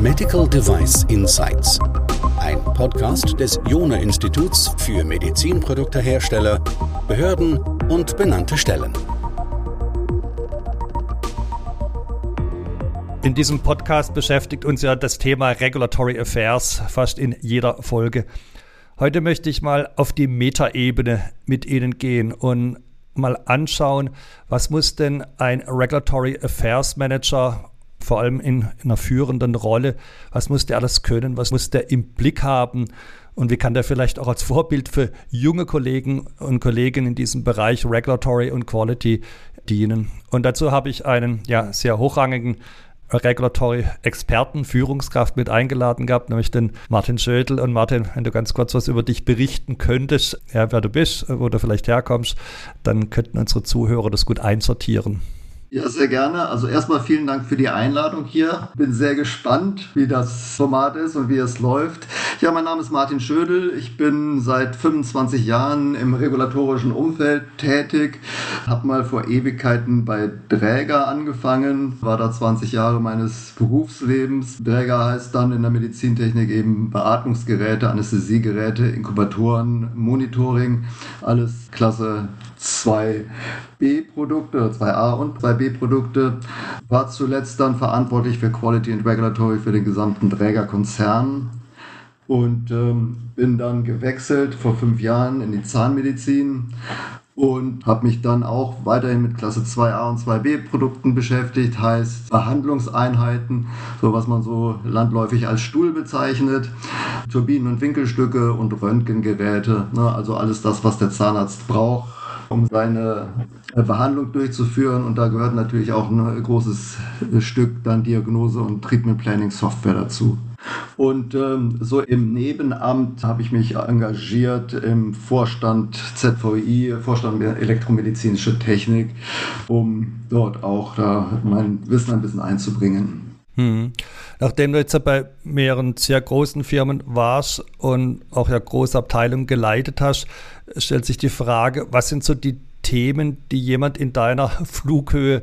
Medical Device Insights. Ein Podcast des Jona Instituts für Medizinproduktehersteller, Behörden und benannte Stellen. In diesem Podcast beschäftigt uns ja das Thema Regulatory Affairs fast in jeder Folge. Heute möchte ich mal auf die Metaebene mit Ihnen gehen und mal anschauen, was muss denn ein Regulatory Affairs Manager vor allem in, in einer führenden Rolle. Was muss der alles können? Was muss der im Blick haben? Und wie kann der vielleicht auch als Vorbild für junge Kollegen und Kollegen in diesem Bereich Regulatory und Quality dienen? Und dazu habe ich einen ja, sehr hochrangigen Regulatory-Experten, Führungskraft mit eingeladen gehabt, nämlich den Martin Schödel. Und Martin, wenn du ganz kurz was über dich berichten könntest, ja, wer du bist, wo du vielleicht herkommst, dann könnten unsere Zuhörer das gut einsortieren. Ja, sehr gerne. Also erstmal vielen Dank für die Einladung hier. Bin sehr gespannt, wie das Format ist und wie es läuft. Ja, mein Name ist Martin Schödel. Ich bin seit 25 Jahren im regulatorischen Umfeld tätig. Habe mal vor Ewigkeiten bei Dräger angefangen. War da 20 Jahre meines Berufslebens. Dräger heißt dann in der Medizintechnik eben Beatmungsgeräte, Anästhesiegeräte, Inkubatoren, Monitoring. Alles Klasse 2B-Produkte, 2A und 2B-Produkte, war zuletzt dann verantwortlich für Quality and Regulatory für den gesamten Trägerkonzern. Und ähm, bin dann gewechselt vor fünf Jahren in die Zahnmedizin und habe mich dann auch weiterhin mit Klasse 2a und 2b Produkten beschäftigt, heißt Behandlungseinheiten, so was man so landläufig als Stuhl bezeichnet, Turbinen- und Winkelstücke und Röntgengeräte, ne, also alles das, was der Zahnarzt braucht um seine äh, Behandlung durchzuführen. Und da gehört natürlich auch ein großes Stück dann Diagnose und Treatment Planning Software dazu. Und ähm, so im Nebenamt habe ich mich engagiert im Vorstand ZVI, Vorstand Elektromedizinische Technik, um dort auch da mein Wissen ein bisschen einzubringen. Hm. Nachdem du jetzt bei mehreren sehr großen Firmen warst und auch ja große Abteilungen geleitet hast, stellt sich die Frage, was sind so die Themen, die jemand in deiner Flughöhe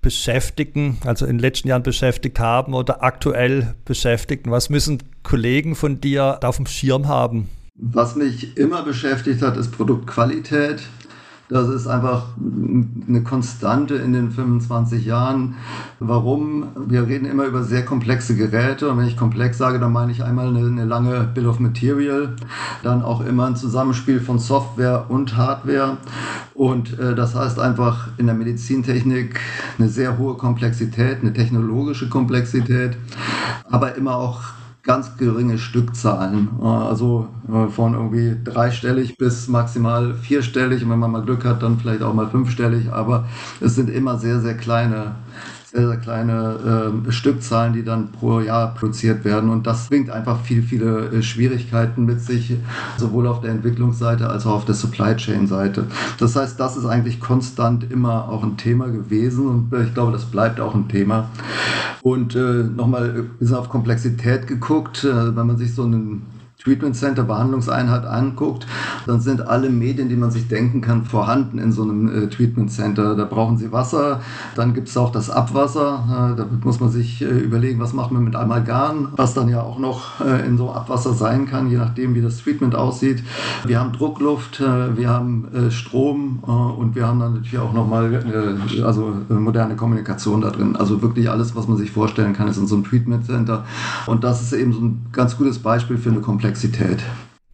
beschäftigen, also in den letzten Jahren beschäftigt haben oder aktuell beschäftigen? Was müssen Kollegen von dir auf dem Schirm haben? Was mich immer beschäftigt hat, ist Produktqualität. Das ist einfach eine Konstante in den 25 Jahren. Warum? Wir reden immer über sehr komplexe Geräte und wenn ich komplex sage, dann meine ich einmal eine, eine lange Bill of Material, dann auch immer ein Zusammenspiel von Software und Hardware und äh, das heißt einfach in der Medizintechnik eine sehr hohe Komplexität, eine technologische Komplexität, aber immer auch ganz geringe Stückzahlen. Also von irgendwie dreistellig bis maximal vierstellig. Und wenn man mal Glück hat, dann vielleicht auch mal fünfstellig. Aber es sind immer sehr, sehr kleine sehr, sehr kleine äh, Stückzahlen, die dann pro Jahr produziert werden. Und das bringt einfach viele, viele äh, Schwierigkeiten mit sich, sowohl auf der Entwicklungsseite als auch auf der Supply Chain Seite. Das heißt, das ist eigentlich konstant immer auch ein Thema gewesen und äh, ich glaube, das bleibt auch ein Thema. Und äh, nochmal ein bisschen auf Komplexität geguckt, äh, wenn man sich so einen Treatment Center Behandlungseinheit anguckt, dann sind alle Medien, die man sich denken kann, vorhanden in so einem äh, Treatment Center. Da brauchen sie Wasser, dann gibt es auch das Abwasser. Äh, da muss man sich äh, überlegen, was macht man mit Amalgam, was dann ja auch noch äh, in so Abwasser sein kann, je nachdem, wie das Treatment aussieht. Wir haben Druckluft, äh, wir haben äh, Strom und wir haben dann natürlich auch nochmal also moderne Kommunikation da drin. Also wirklich alles, was man sich vorstellen kann, ist in so einem Treatment Center. Und das ist eben so ein ganz gutes Beispiel für eine Komplexität Komplexität.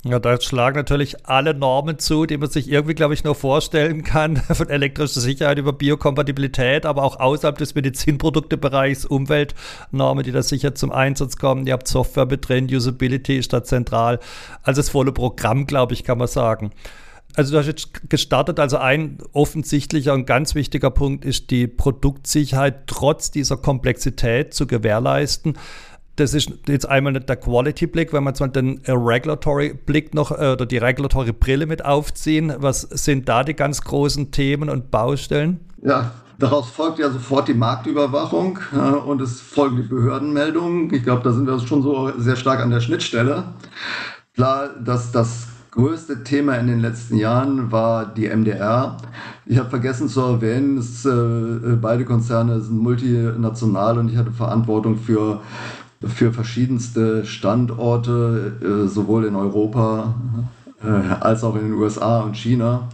Ja, da schlagen natürlich alle Normen zu, die man sich irgendwie, glaube ich, nur vorstellen kann, von elektrischer Sicherheit über Biokompatibilität, aber auch außerhalb des Medizinproduktebereichs, Umweltnormen, die da sicher zum Einsatz kommen. Ihr habt Software mit drin, Usability ist da zentral. Also das volle Programm, glaube ich, kann man sagen. Also du hast jetzt gestartet, also ein offensichtlicher und ganz wichtiger Punkt ist die Produktsicherheit trotz dieser Komplexität zu gewährleisten das ist jetzt einmal nicht der Quality-Blick, wenn wir jetzt mal den Regulatory-Blick noch äh, oder die Regulatory-Brille mit aufziehen. Was sind da die ganz großen Themen und Baustellen? Ja, daraus folgt ja sofort die Marktüberwachung äh, und es folgen die Behördenmeldungen. Ich glaube, da sind wir schon so sehr stark an der Schnittstelle. Klar, dass das größte Thema in den letzten Jahren war die MDR. Ich habe vergessen zu erwähnen, dass, äh, beide Konzerne sind multinational und ich hatte Verantwortung für, für verschiedenste Standorte, äh, sowohl in Europa äh, als auch in den USA und China.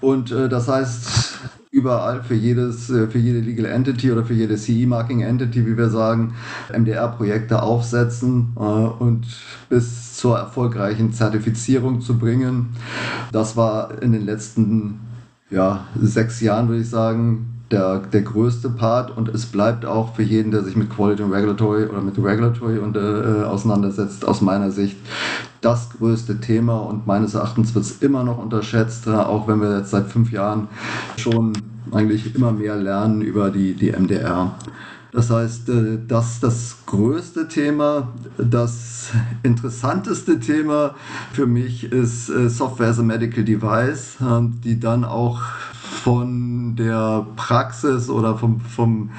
Und äh, das heißt, überall für jedes, für jede Legal Entity oder für jede CE-Marking Entity, wie wir sagen, MDR-Projekte aufsetzen und bis zur erfolgreichen Zertifizierung zu bringen. Das war in den letzten ja, sechs Jahren, würde ich sagen, der, der größte Part und es bleibt auch für jeden, der sich mit Quality und Regulatory oder mit Regulatory und, äh, auseinandersetzt, aus meiner Sicht das größte Thema und meines Erachtens wird es immer noch unterschätzt, äh, auch wenn wir jetzt seit fünf Jahren schon eigentlich immer mehr lernen über die, die MDR. Das heißt, äh, das das größte Thema. Das interessanteste Thema für mich ist äh, Software as a Medical Device, die dann auch von der Praxis oder vom, vom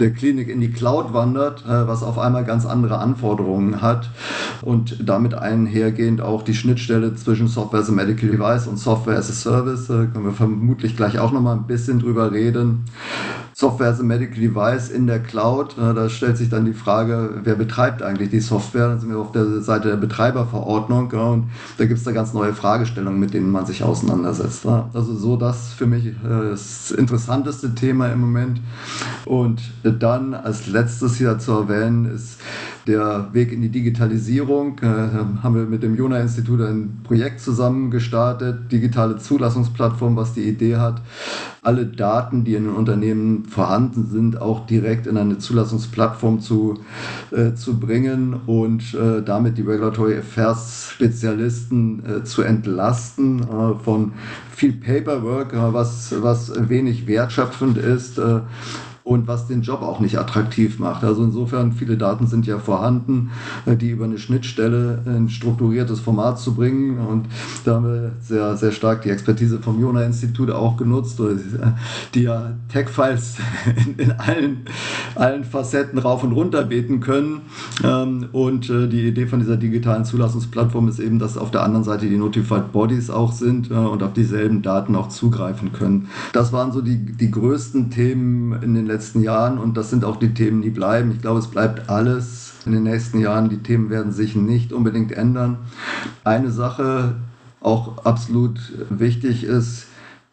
der Klinik in die Cloud wandert, äh, was auf einmal ganz andere Anforderungen hat und damit einhergehend auch die Schnittstelle zwischen Software as a Medical Device und Software as a Service, äh, können wir vermutlich gleich auch nochmal ein bisschen drüber reden. Software as a Medical Device in der Cloud. Da stellt sich dann die Frage, wer betreibt eigentlich die Software? Dann sind wir auf der Seite der Betreiberverordnung und da gibt es da ganz neue Fragestellungen, mit denen man sich auseinandersetzt. Also so das für mich äh, das interessanteste Thema im Moment. Und dann als letztes hier zu erwähnen ist der Weg in die Digitalisierung. Äh, haben wir mit dem Jona-Institut ein Projekt zusammen gestartet, digitale Zulassungsplattform, was die Idee hat, alle Daten, die in den Unternehmen vorhanden sind, auch direkt in eine Zulassungsplattform zu, äh, zu bringen und äh, damit die Regulatory Affairs Spezialisten äh, zu entlasten äh, von viel Paperwork, äh, was, was wenig wertschöpfend ist und was den Job auch nicht attraktiv macht. Also insofern, viele Daten sind ja vorhanden, äh, die über eine Schnittstelle ein strukturiertes Format zu bringen. Und da haben wir sehr, sehr stark die Expertise vom Jona-Institut auch genutzt, die ja Tech-Files in, in, allen, allen Facetten rauf und runter beten können. Ähm, und äh, die Idee von dieser digitalen Zulassungsplattform ist eben, dass auf der anderen Seite die Notified Bodies auch sind äh, und auf dieselben Daten auch zugreifen können. Das waren so die, die größten Themen in den letzten letzten Jahren und das sind auch die Themen, die bleiben. Ich glaube, es bleibt alles in den nächsten Jahren. Die Themen werden sich nicht unbedingt ändern. Eine Sache auch absolut wichtig ist,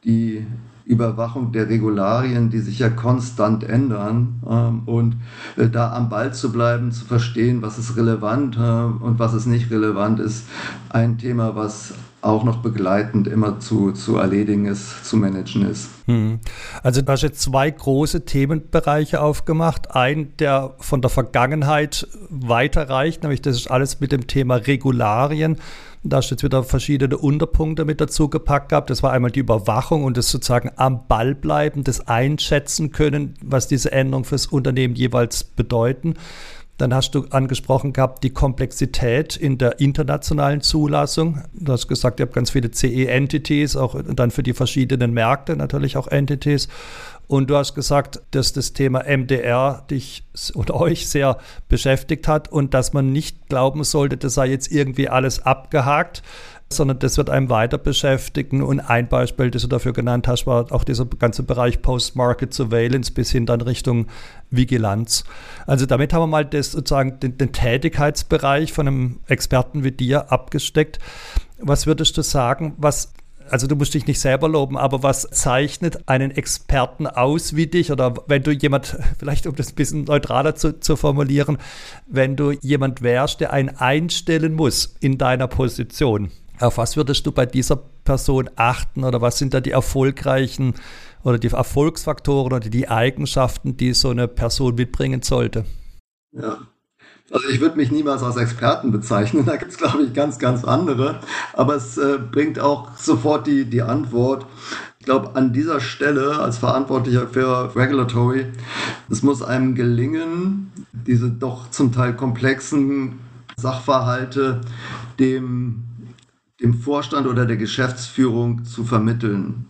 die Überwachung der Regularien, die sich ja konstant ändern ähm, und äh, da am Ball zu bleiben, zu verstehen, was ist relevant äh, und was ist nicht relevant, ist ein Thema, was auch noch begleitend immer zu, zu erledigen ist, zu managen ist. Hm. Also du hast jetzt zwei große Themenbereiche aufgemacht. Ein, der von der Vergangenheit weiterreicht, nämlich das ist alles mit dem Thema Regularien. Da hast du jetzt wieder verschiedene Unterpunkte mit dazu gepackt gehabt. Das war einmal die Überwachung und das sozusagen am Ball bleiben, das einschätzen können, was diese Änderungen fürs Unternehmen jeweils bedeuten. Dann hast du angesprochen gehabt die Komplexität in der internationalen Zulassung. Du hast gesagt, ihr habt ganz viele CE-Entities, auch dann für die verschiedenen Märkte natürlich auch Entities. Und du hast gesagt, dass das Thema MDR dich oder euch sehr beschäftigt hat und dass man nicht glauben sollte, das sei jetzt irgendwie alles abgehakt, sondern das wird einem weiter beschäftigen. Und ein Beispiel, das du dafür genannt hast, war auch dieser ganze Bereich Post-Market Surveillance bis hin dann Richtung Vigilanz. Also damit haben wir mal das sozusagen den, den Tätigkeitsbereich von einem Experten wie dir abgesteckt. Was würdest du sagen, was also du musst dich nicht selber loben, aber was zeichnet einen Experten aus wie dich? Oder wenn du jemand, vielleicht um das ein bisschen neutraler zu, zu formulieren, wenn du jemand wärst, der einen einstellen muss in deiner Position, auf was würdest du bei dieser Person achten oder was sind da die erfolgreichen oder die Erfolgsfaktoren oder die Eigenschaften, die so eine Person mitbringen sollte? Ja, also ich würde mich niemals als Experten bezeichnen, da gibt es, glaube ich, ganz, ganz andere. Aber es äh, bringt auch sofort die, die Antwort. Ich glaube, an dieser Stelle als Verantwortlicher für Regulatory, es muss einem gelingen, diese doch zum Teil komplexen Sachverhalte dem dem Vorstand oder der Geschäftsführung zu vermitteln.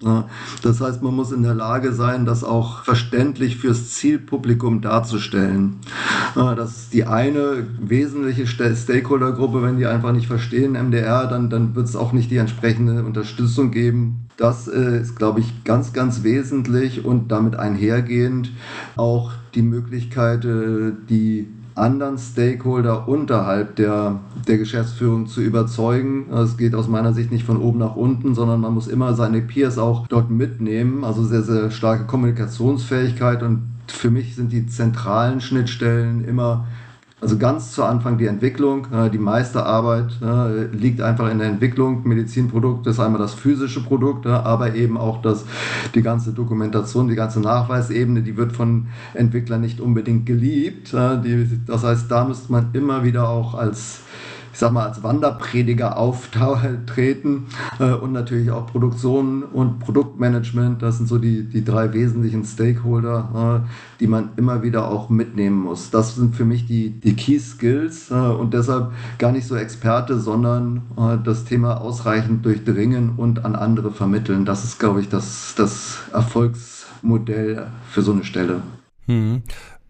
Das heißt, man muss in der Lage sein, das auch verständlich fürs Zielpublikum darzustellen. Das ist die eine wesentliche Stakeholdergruppe. Wenn die einfach nicht verstehen MDR, dann, dann wird es auch nicht die entsprechende Unterstützung geben. Das äh, ist, glaube ich, ganz, ganz wesentlich und damit einhergehend auch die Möglichkeit, äh, die anderen Stakeholder unterhalb der, der Geschäftsführung zu überzeugen. Es geht aus meiner Sicht nicht von oben nach unten, sondern man muss immer seine Peers auch dort mitnehmen. Also sehr, sehr starke Kommunikationsfähigkeit und für mich sind die zentralen Schnittstellen immer also ganz zu Anfang die Entwicklung. Die meiste Arbeit liegt einfach in der Entwicklung. Medizinprodukt ist einmal das physische Produkt, aber eben auch das, die ganze Dokumentation, die ganze Nachweisebene, die wird von Entwicklern nicht unbedingt geliebt. Das heißt, da müsste man immer wieder auch als ich sag mal, als Wanderprediger auftreten äh, und natürlich auch Produktion und Produktmanagement. Das sind so die, die drei wesentlichen Stakeholder, äh, die man immer wieder auch mitnehmen muss. Das sind für mich die, die Key Skills äh, und deshalb gar nicht so Experte, sondern das Thema ausreichend durchdringen und an andere vermitteln. Das ist, glaube ich, das, das Erfolgsmodell für so eine Stelle. Hm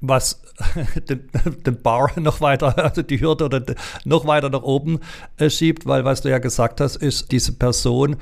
was den, den Bar noch weiter, also die Hürde oder noch weiter nach oben äh, schiebt, weil was du ja gesagt hast, ist, diese Person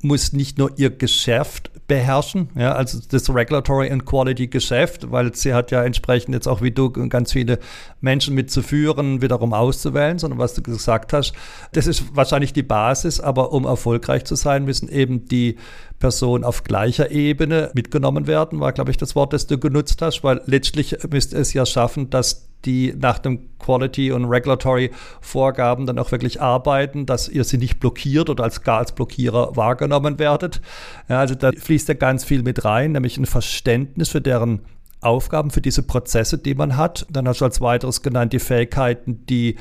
muss nicht nur ihr Geschäft beherrschen, ja, also das Regulatory and Quality Geschäft, weil sie hat ja entsprechend jetzt auch wie du ganz viele Menschen mitzuführen, wiederum auszuwählen, sondern was du gesagt hast, das ist wahrscheinlich die Basis, aber um erfolgreich zu sein, müssen eben die Personen auf gleicher Ebene mitgenommen werden, war, glaube ich, das Wort, das du genutzt hast, weil letztlich müsste es ja schaffen, dass die nach dem Quality und Regulatory Vorgaben dann auch wirklich arbeiten, dass ihr sie nicht blockiert oder als gar als Blockierer wahrgenommen werdet. Ja, also da fließt ja ganz viel mit rein, nämlich ein Verständnis für deren Aufgaben, für diese Prozesse, die man hat. Dann hast du als weiteres genannt die Fähigkeiten, die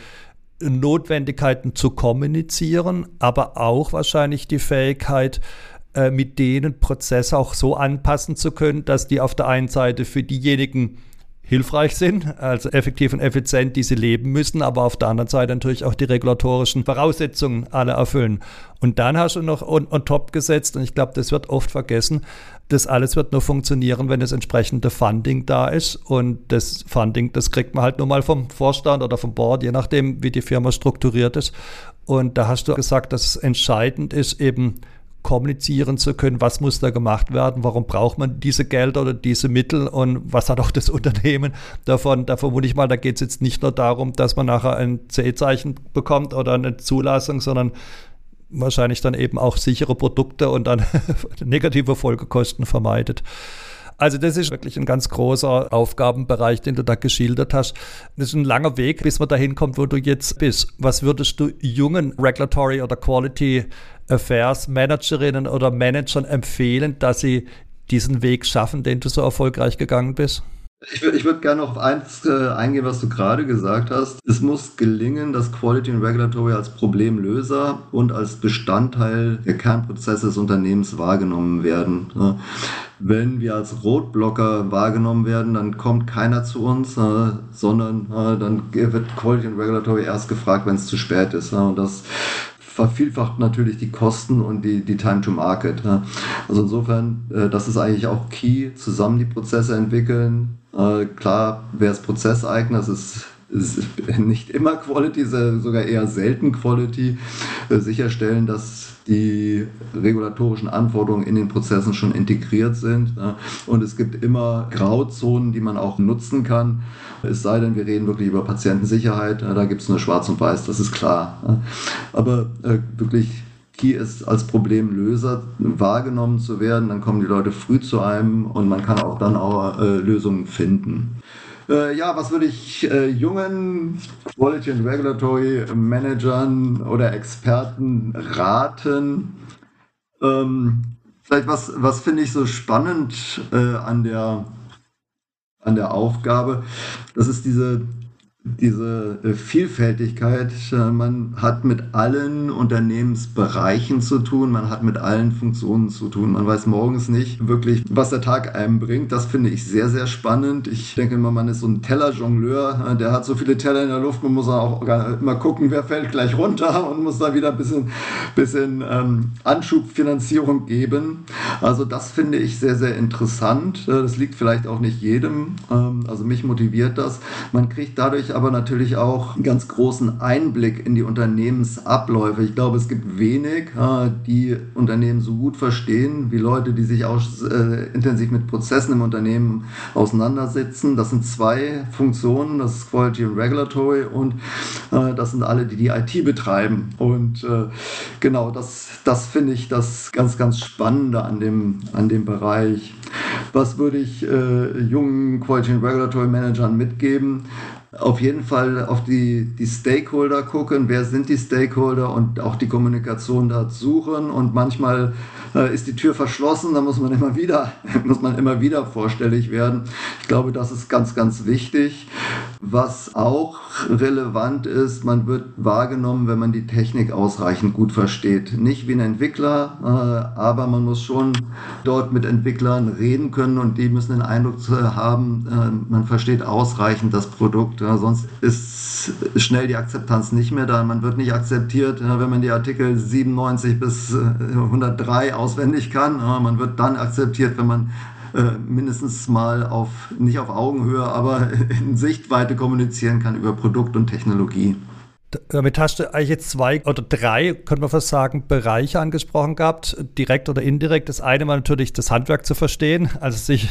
Notwendigkeiten zu kommunizieren, aber auch wahrscheinlich die Fähigkeit, äh, mit denen Prozesse auch so anpassen zu können, dass die auf der einen Seite für diejenigen hilfreich sind, also effektiv und effizient, die sie leben müssen, aber auf der anderen Seite natürlich auch die regulatorischen Voraussetzungen alle erfüllen. Und dann hast du noch on, on top gesetzt, und ich glaube, das wird oft vergessen, das alles wird nur funktionieren, wenn das entsprechende Funding da ist. Und das Funding, das kriegt man halt nur mal vom Vorstand oder vom Board, je nachdem, wie die Firma strukturiert ist. Und da hast du gesagt, dass es entscheidend ist, eben kommunizieren zu können, was muss da gemacht werden, warum braucht man diese Gelder oder diese Mittel und was hat auch das Unternehmen davon. Da vermute ich mal, da geht es jetzt nicht nur darum, dass man nachher ein C-Zeichen bekommt oder eine Zulassung, sondern wahrscheinlich dann eben auch sichere Produkte und dann negative Folgekosten vermeidet. Also das ist wirklich ein ganz großer Aufgabenbereich, den du da geschildert hast. Das ist ein langer Weg, bis man dahin kommt, wo du jetzt bist. Was würdest du jungen Regulatory oder Quality Affairs Managerinnen oder Managern empfehlen, dass sie diesen Weg schaffen, den du so erfolgreich gegangen bist? Ich würde ich würd gerne auf eins äh, eingehen, was du gerade gesagt hast. Es muss gelingen, dass Quality and Regulatory als Problemlöser und als Bestandteil der Kernprozesse des Unternehmens wahrgenommen werden. Ja. Wenn wir als Rotblocker wahrgenommen werden, dann kommt keiner zu uns, äh, sondern äh, dann wird Quality and Regulatory erst gefragt, wenn es zu spät ist. und das vervielfacht natürlich die Kosten und die, die Time to Market. Ja. Also insofern, äh, das ist eigentlich auch key, zusammen die Prozesse entwickeln. Äh, klar, wer ist Prozesseigner, das ist nicht immer Quality, sogar eher selten Quality, äh, sicherstellen, dass die regulatorischen Anforderungen in den Prozessen schon integriert sind. Und es gibt immer Grauzonen, die man auch nutzen kann. Es sei denn, wir reden wirklich über Patientensicherheit. Da gibt es nur Schwarz und Weiß, das ist klar. Aber äh, wirklich Key ist, als Problemlöser wahrgenommen zu werden. Dann kommen die Leute früh zu einem und man kann auch dann auch äh, Lösungen finden. Äh, ja, was würde ich äh, jungen Quality and Regulatory Managern oder Experten raten? Ähm, vielleicht was, was finde ich so spannend äh, an, der, an der Aufgabe? Das ist diese diese äh, Vielfältigkeit. Äh, man hat mit allen Unternehmensbereichen zu tun, man hat mit allen Funktionen zu tun. Man weiß morgens nicht wirklich, was der Tag einem bringt. Das finde ich sehr, sehr spannend. Ich denke immer, man ist so ein Tellerjongleur, äh, der hat so viele Teller in der Luft, man muss auch immer gucken, wer fällt gleich runter und muss da wieder ein bisschen, bisschen ähm, Anschubfinanzierung geben. Also das finde ich sehr, sehr interessant. Das liegt vielleicht auch nicht jedem. Ähm, also mich motiviert das. Man kriegt dadurch aber natürlich auch einen ganz großen Einblick in die Unternehmensabläufe. Ich glaube, es gibt wenig, die Unternehmen so gut verstehen wie Leute, die sich auch äh, intensiv mit Prozessen im Unternehmen auseinandersetzen. Das sind zwei Funktionen, das ist Quality und Regulatory und äh, das sind alle, die die IT betreiben. Und äh, genau, das, das finde ich das ganz, ganz Spannende an dem, an dem Bereich. Was würde ich jungen Quality and Regulatory Managern mitgeben? Auf jeden Fall auf die, die Stakeholder gucken, wer sind die Stakeholder und auch die Kommunikation da suchen. Und manchmal äh, ist die Tür verschlossen, da muss man immer wieder, muss man immer wieder vorstellig werden. Ich glaube, das ist ganz, ganz wichtig. Was auch relevant ist, man wird wahrgenommen, wenn man die Technik ausreichend gut versteht. Nicht wie ein Entwickler, äh, aber man muss schon dort mit Entwicklern reden können und die müssen den Eindruck haben, äh, man versteht ausreichend das Produkt. sonst ist schnell die Akzeptanz nicht mehr da. Man wird nicht akzeptiert, wenn man die Artikel 97 bis 103 auswendig kann. Man wird dann akzeptiert, wenn man äh, mindestens mal auf, nicht auf Augenhöhe, aber in Sichtweite kommunizieren kann über Produkt und Technologie. Damit hast du eigentlich jetzt zwei oder drei, könnte man fast sagen, Bereiche angesprochen gehabt, direkt oder indirekt. Das eine war natürlich das Handwerk zu verstehen, also sich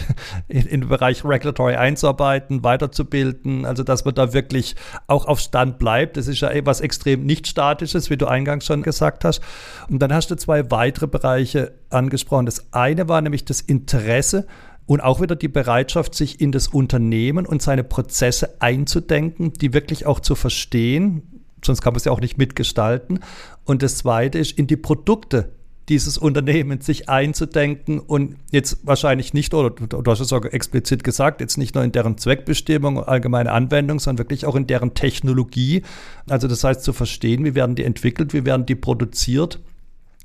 in, in den Bereich Regulatory einzuarbeiten, weiterzubilden, also dass man da wirklich auch auf Stand bleibt. Das ist ja etwas extrem nicht statisches, wie du eingangs schon gesagt hast. Und dann hast du zwei weitere Bereiche angesprochen. Das eine war nämlich das Interesse und auch wieder die Bereitschaft, sich in das Unternehmen und seine Prozesse einzudenken, die wirklich auch zu verstehen, sonst kann man es ja auch nicht mitgestalten. Und das Zweite ist, in die Produkte dieses Unternehmens sich einzudenken und jetzt wahrscheinlich nicht, oder du hast es auch explizit gesagt, jetzt nicht nur in deren Zweckbestimmung, allgemeine Anwendung, sondern wirklich auch in deren Technologie. Also das heißt zu verstehen, wie werden die entwickelt, wie werden die produziert.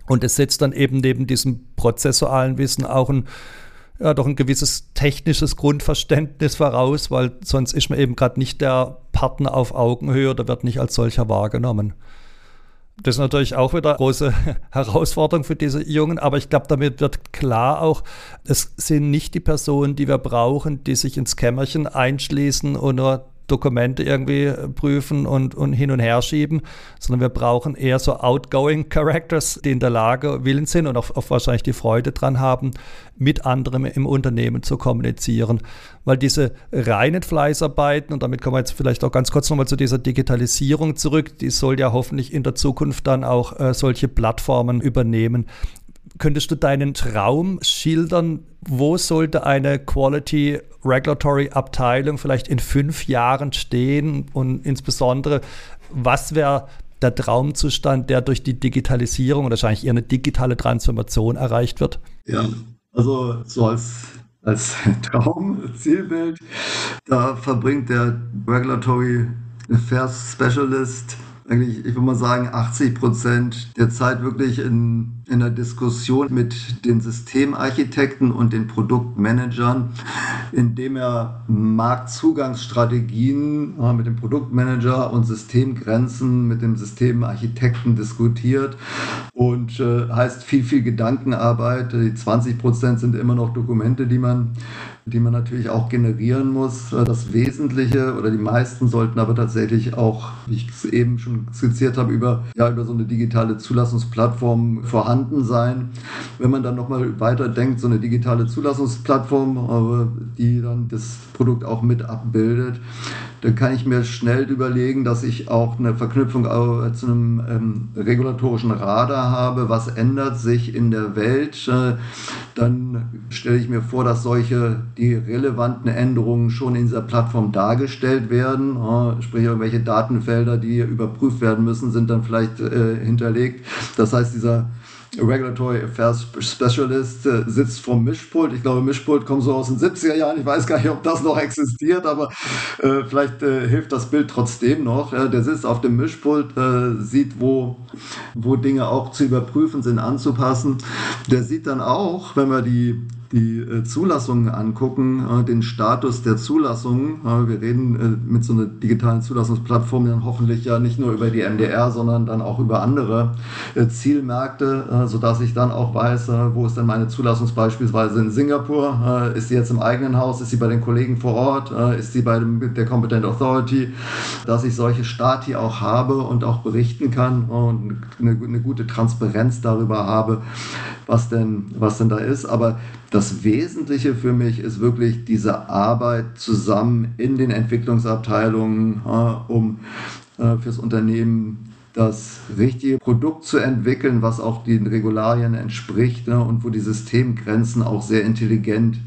Und es setzt dann eben neben diesem prozessualen Wissen auch ein ja, doch ein gewisses technisches Grundverständnis voraus, weil sonst ist man eben gerade nicht der Partner auf Augenhöhe oder wird nicht als solcher wahrgenommen. Das ist natürlich auch wieder eine große Herausforderung für diese Jungen, aber ich glaube, damit wird klar auch, es sind nicht die Personen, die wir brauchen, die sich ins Kämmerchen einschließen und nur Dokumente irgendwie prüfen und, und hin und her schieben, sondern wir brauchen eher so outgoing Characters, die in der Lage, willens sind und auch, auch wahrscheinlich die Freude dran haben, mit anderen im Unternehmen zu kommunizieren. Weil diese reinen Fleißarbeiten, und damit kommen wir jetzt vielleicht auch ganz kurz nochmal zu dieser Digitalisierung zurück, die soll ja hoffentlich in der Zukunft dann auch äh, solche Plattformen übernehmen. Könntest du deinen Traum schildern? Wo sollte eine Quality Regulatory Abteilung vielleicht in fünf Jahren stehen? Und insbesondere, was wäre der Traumzustand, der durch die Digitalisierung oder wahrscheinlich eher eine digitale Transformation erreicht wird? Ja, also so als, als Traum, Zielbild, da verbringt der Regulatory Affairs Specialist eigentlich, ich würde mal sagen, 80 Prozent der Zeit wirklich in, in der Diskussion mit den Systemarchitekten und den Produktmanagern, indem er Marktzugangsstrategien äh, mit dem Produktmanager und Systemgrenzen mit dem Systemarchitekten diskutiert und äh, heißt viel, viel Gedankenarbeit. Die 20 Prozent sind immer noch Dokumente, die man die man natürlich auch generieren muss. Das Wesentliche oder die meisten sollten aber tatsächlich auch, wie ich es eben schon skizziert habe, über, ja, über so eine digitale Zulassungsplattform vorhanden sein. Wenn man dann nochmal weiter denkt, so eine digitale Zulassungsplattform, die dann das Produkt auch mit abbildet, dann kann ich mir schnell überlegen, dass ich auch eine Verknüpfung zu einem ähm, regulatorischen Radar habe. Was ändert sich in der Welt? Äh, dann stelle ich mir vor, dass solche die relevanten Änderungen schon in dieser Plattform dargestellt werden. Sprich, irgendwelche Datenfelder, die überprüft werden müssen, sind dann vielleicht äh, hinterlegt. Das heißt, dieser Regulatory Affairs Specialist äh, sitzt vom Mischpult. Ich glaube, Mischpult kommt so aus den 70er Jahren. Ich weiß gar nicht, ob das noch existiert, aber äh, vielleicht äh, hilft das Bild trotzdem noch. Der sitzt auf dem Mischpult, äh, sieht, wo, wo Dinge auch zu überprüfen sind, anzupassen. Der sieht dann auch, wenn wir die die äh, Zulassungen angucken, äh, den Status der Zulassungen. Äh, wir reden mit so einer digitalen Zulassungsplattform dann hoffentlich ja nicht nur über die MDR, sondern dann auch über andere Zielmärkte, sodass ich dann auch weiß, wo ist denn meine Zulassung beispielsweise in Singapur? ist sie jetzt im eigenen Haus? Ist sie bei den Kollegen vor Ort? ist sie bei der Competent Authority? Dass ich solche Stati auch habe und auch berichten kann und eine, eine gute Transparenz darüber habe, was denn, was denn da ist. Aber das Wesentliche für mich ist wirklich diese Arbeit zusammen in den Entwicklungsabteilungen, um äh, fürs Unternehmen das richtige Produkt zu entwickeln, was auch den Regularien entspricht ne, und wo die Systemgrenzen auch sehr intelligent,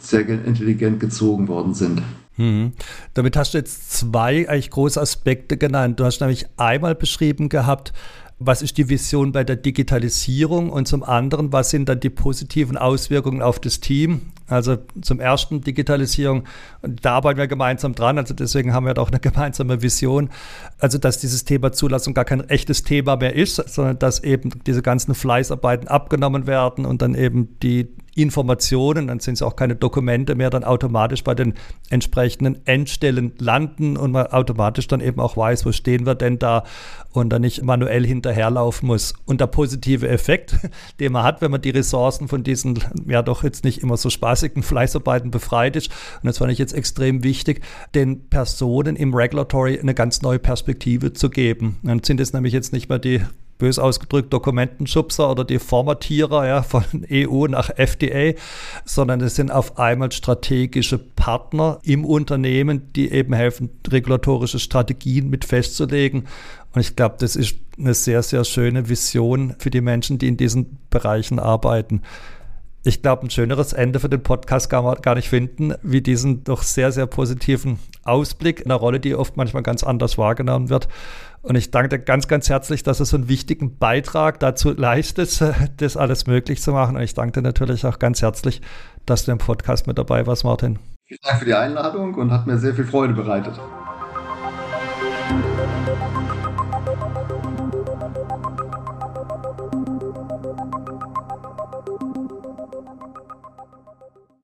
sehr intelligent gezogen worden sind. Hm. Damit hast du jetzt zwei eigentlich große Aspekte genannt. Du hast nämlich einmal beschrieben gehabt, was ist die Vision bei der Digitalisierung und zum anderen, was sind dann die positiven Auswirkungen auf das Team? Also zum ersten Digitalisierung, da arbeiten wir gemeinsam dran, also deswegen haben wir doch eine gemeinsame Vision, also dass dieses Thema Zulassung gar kein echtes Thema mehr ist, sondern dass eben diese ganzen Fleißarbeiten abgenommen werden und dann eben die Informationen, dann sind es auch keine Dokumente mehr, dann automatisch bei den entsprechenden Endstellen landen und man automatisch dann eben auch weiß, wo stehen wir denn da und dann nicht manuell hinterherlaufen muss. Und der positive Effekt, den man hat, wenn man die Ressourcen von diesen ja doch jetzt nicht immer so spaßigen Fleißarbeiten befreit ist, und das fand ich jetzt extrem wichtig, den Personen im Regulatory eine ganz neue Perspektive zu geben. Dann sind es nämlich jetzt nicht mehr die bös ausgedrückt Dokumentenschubser oder die Formatierer ja, von EU nach FDA, sondern es sind auf einmal strategische Partner im Unternehmen, die eben helfen, regulatorische Strategien mit festzulegen. Und ich glaube, das ist eine sehr, sehr schöne Vision für die Menschen, die in diesen Bereichen arbeiten. Ich glaube, ein schöneres Ende für den Podcast kann man gar nicht finden, wie diesen doch sehr, sehr positiven Ausblick einer Rolle, die oft manchmal ganz anders wahrgenommen wird. Und ich danke dir ganz, ganz herzlich, dass du so einen wichtigen Beitrag dazu leistest, das alles möglich zu machen. Und ich danke dir natürlich auch ganz herzlich, dass du im Podcast mit dabei warst, Martin. Vielen Dank für die Einladung und hat mir sehr viel Freude bereitet.